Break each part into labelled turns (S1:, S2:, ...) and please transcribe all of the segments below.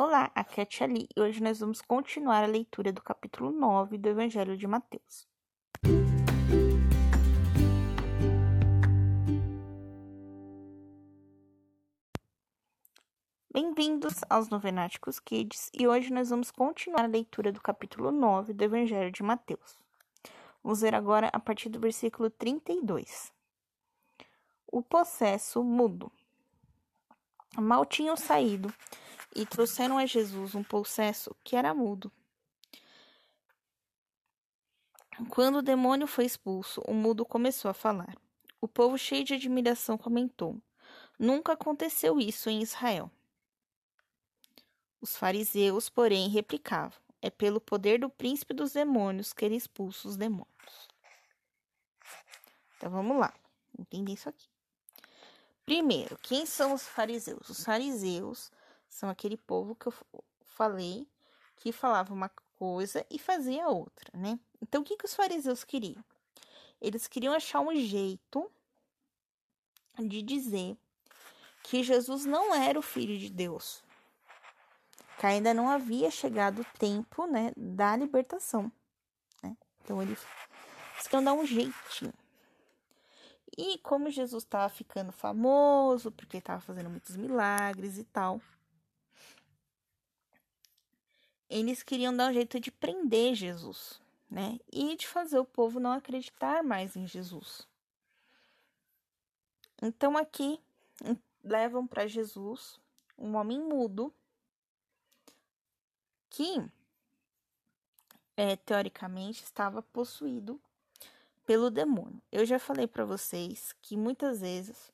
S1: Olá, aqui é a Tia Li, e hoje nós vamos continuar a leitura do capítulo 9 do Evangelho de Mateus. Bem-vindos aos Novenáticos Kids, e hoje nós vamos continuar a leitura do capítulo 9 do Evangelho de Mateus. Vamos ver agora a partir do versículo 32. O possesso mudo. Mal tinham saído e trouxeram a Jesus um possesso que era mudo. Quando o demônio foi expulso, o mudo começou a falar. O povo, cheio de admiração, comentou: Nunca aconteceu isso em Israel. Os fariseus, porém, replicavam: É pelo poder do príncipe dos demônios que ele expulsa os demônios. Então vamos lá, entender isso aqui. Primeiro, quem são os fariseus? Os fariseus são aquele povo que eu falei que falava uma coisa e fazia outra, né? Então, o que, que os fariseus queriam? Eles queriam achar um jeito de dizer que Jesus não era o filho de Deus, que ainda não havia chegado o tempo, né, da libertação, né? Então, eles queriam dar um jeitinho. E como Jesus estava ficando famoso, porque estava fazendo muitos milagres e tal, eles queriam dar um jeito de prender Jesus, né? E de fazer o povo não acreditar mais em Jesus. Então aqui levam para Jesus um homem mudo que é, teoricamente estava possuído pelo demônio. Eu já falei para vocês que muitas vezes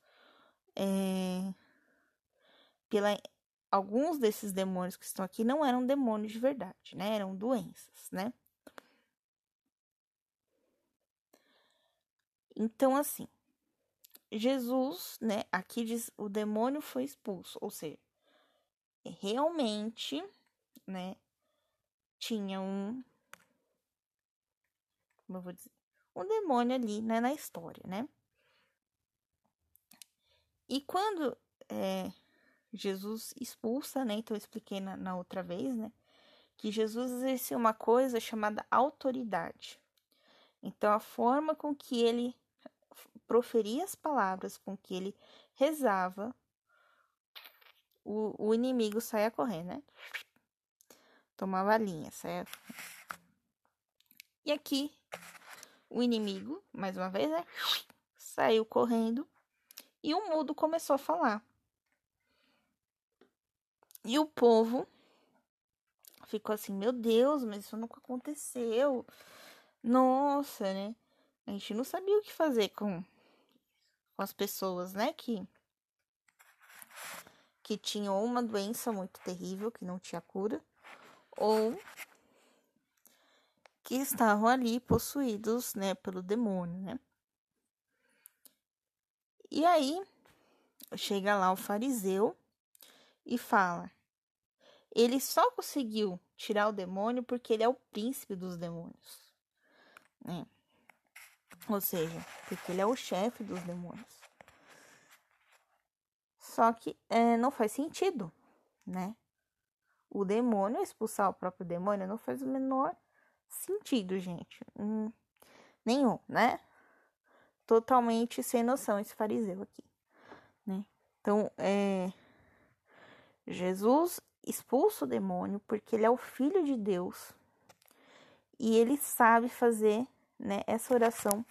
S1: é, pela alguns desses demônios que estão aqui não eram demônios de verdade, né? Eram doenças, né? Então, assim, Jesus, né? Aqui diz o demônio foi expulso, ou seja, realmente, né? Tinha um. Como eu vou dizer? Um demônio ali, né? Na história, né? E quando é, Jesus expulsa, né? Então eu expliquei na, na outra vez, né? Que Jesus exercia uma coisa chamada autoridade. Então a forma com que ele proferia as palavras, com que ele rezava, o, o inimigo saia correndo, né? Tomava linha, certo? E aqui o inimigo, mais uma vez, né? Saiu correndo e o mudo começou a falar. E o povo ficou assim: Meu Deus, mas isso nunca aconteceu. Nossa, né? A gente não sabia o que fazer com, com as pessoas, né? Que, que tinham uma doença muito terrível, que não tinha cura, ou que estavam ali possuídos, né, pelo demônio, né? E aí chega lá o fariseu e fala: ele só conseguiu tirar o demônio porque ele é o príncipe dos demônios. Né? Ou seja, porque ele é o chefe dos demônios. Só que é, não faz sentido, né? O demônio expulsar o próprio demônio não faz o menor sentido, gente. Hum, nenhum, né? Totalmente sem noção esse fariseu aqui, né? Então, é, Jesus expulsa o demônio porque ele é o filho de Deus e ele sabe fazer né, essa oração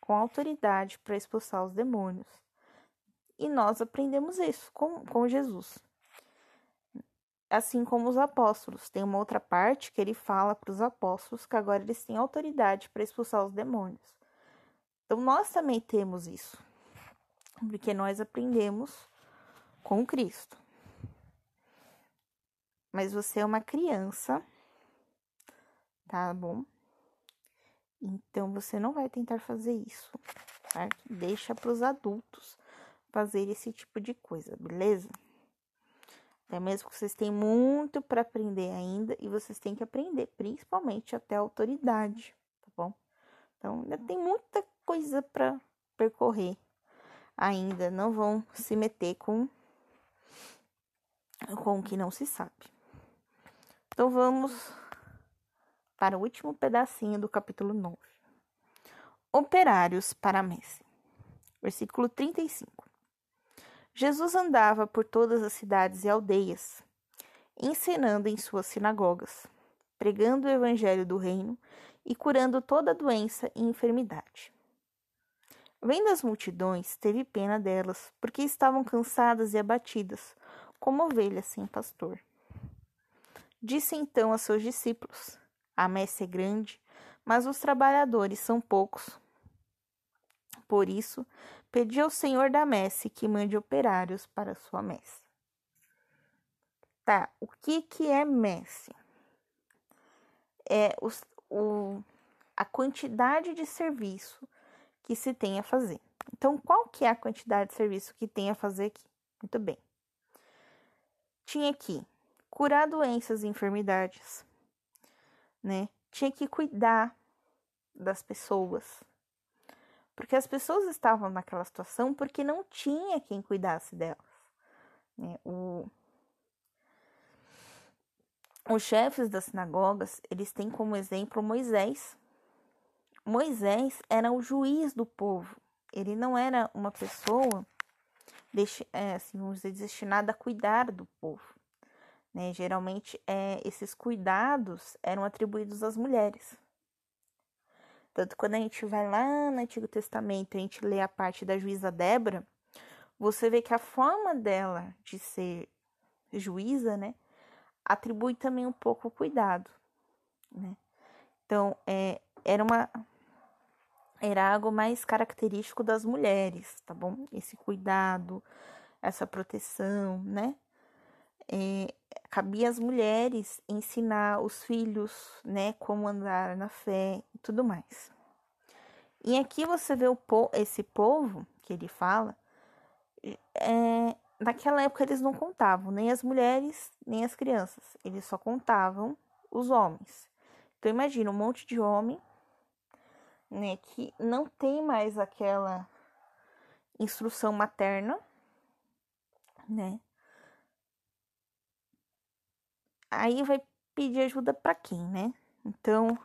S1: com autoridade para expulsar os demônios. E nós aprendemos isso com, com Jesus. Assim como os apóstolos. Tem uma outra parte que ele fala para os apóstolos que agora eles têm autoridade para expulsar os demônios. Então nós também temos isso. Porque nós aprendemos com Cristo mas você é uma criança, tá bom? Então você não vai tentar fazer isso, tá? Deixa para os adultos fazer esse tipo de coisa, beleza? Até mesmo que vocês têm muito para aprender ainda e vocês têm que aprender, principalmente até a autoridade, tá bom? Então ainda tem muita coisa para percorrer ainda, não vão se meter com com o que não se sabe. Então vamos para o último pedacinho do capítulo 9. Operários para Messi. Versículo 35. Jesus andava por todas as cidades e aldeias, ensinando em suas sinagogas, pregando o evangelho do reino e curando toda doença e enfermidade. Vendo as multidões, teve pena delas, porque estavam cansadas e abatidas, como ovelhas sem pastor. Disse então a seus discípulos: A messe é grande, mas os trabalhadores são poucos. Por isso, pedi ao Senhor da messe que mande operários para sua messe. Tá, o que, que é messe? É o, a quantidade de serviço que se tem a fazer. Então, qual que é a quantidade de serviço que tem a fazer aqui? Muito bem. Tinha que curar doenças e enfermidades, né? Tinha que cuidar das pessoas. Porque as pessoas estavam naquela situação porque não tinha quem cuidasse delas. Né? O, os chefes das sinagogas, eles têm como exemplo Moisés. Moisés era o juiz do povo. Ele não era uma pessoa é, assim, vamos dizer, destinada a cuidar do povo. Né? Geralmente, é, esses cuidados eram atribuídos às mulheres. Tanto quando a gente vai lá no Antigo Testamento, a gente lê a parte da juíza Débora, você vê que a forma dela de ser juíza, né, atribui também um pouco o cuidado, né? Então, é, era uma era algo mais característico das mulheres, tá bom? Esse cuidado, essa proteção, né? É, cabia às mulheres ensinar os filhos, né, como andar na fé e tudo mais. E aqui você vê o po esse povo que ele fala, é, naquela época eles não contavam nem as mulheres nem as crianças, eles só contavam os homens. Então imagina um monte de homem, né, que não tem mais aquela instrução materna, né? Aí vai pedir ajuda para quem, né? Então,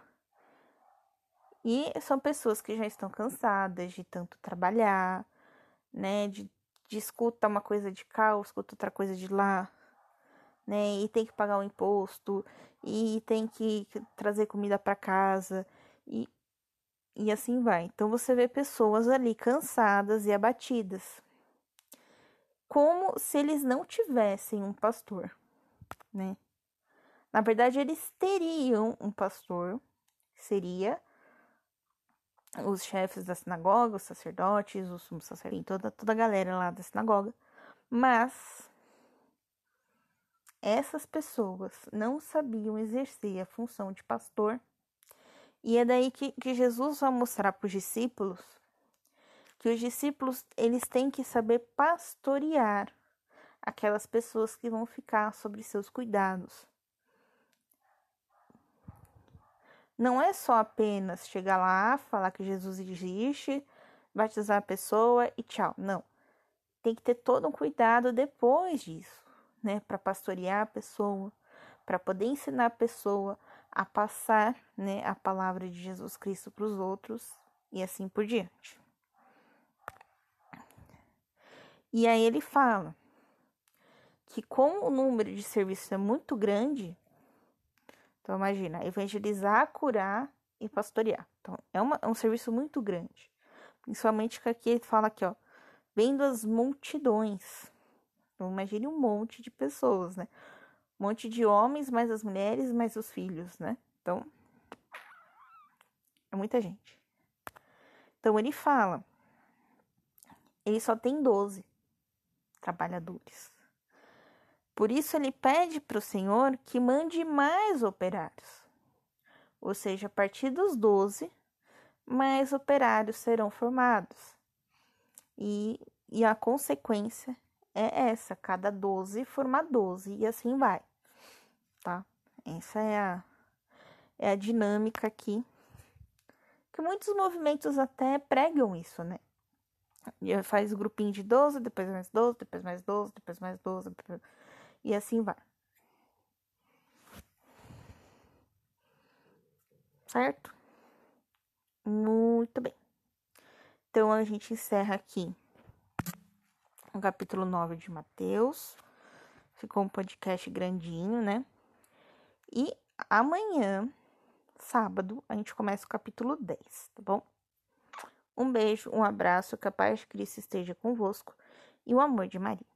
S1: e são pessoas que já estão cansadas de tanto trabalhar, né? De, de uma coisa de cá, escuta outra coisa de lá, né? E tem que pagar o um imposto, e tem que trazer comida para casa, e, e assim vai. Então você vê pessoas ali cansadas e abatidas, como se eles não tivessem um pastor, né? Na verdade, eles teriam um pastor, seria os chefes da sinagoga, os sacerdotes, os sumos sacerdotes, toda, toda a galera lá da sinagoga. Mas essas pessoas não sabiam exercer a função de pastor. E é daí que, que Jesus vai mostrar para os discípulos que os discípulos eles têm que saber pastorear aquelas pessoas que vão ficar sobre seus cuidados. Não é só apenas chegar lá, falar que Jesus existe, batizar a pessoa e tchau. Não. Tem que ter todo um cuidado depois disso, né? Para pastorear a pessoa, para poder ensinar a pessoa a passar, né, a palavra de Jesus Cristo para os outros e assim por diante. E aí ele fala que como o número de serviços é muito grande, então, imagina, evangelizar, curar e pastorear. Então, é, uma, é um serviço muito grande. Principalmente que aqui ele fala aqui, ó, vendo as multidões. Então, imagine um monte de pessoas, né? Um monte de homens, mais as mulheres, mais os filhos, né? Então, é muita gente. Então, ele fala, ele só tem 12 trabalhadores. Por isso ele pede para o Senhor que mande mais operários. Ou seja, a partir dos 12, mais operários serão formados. E, e a consequência é essa: cada 12 formar 12, e assim vai. Tá? Essa é a, é a dinâmica aqui. Que muitos movimentos até pregam isso, né? E faz grupinho de 12, depois mais 12, depois mais 12, depois mais 12. Depois... E assim vai. certo? Muito bem. Então a gente encerra aqui o capítulo 9 de Mateus. Ficou um podcast grandinho, né? E amanhã, sábado, a gente começa o capítulo 10, tá bom? Um beijo, um abraço, que a paz de Cristo esteja convosco e o amor de Maria.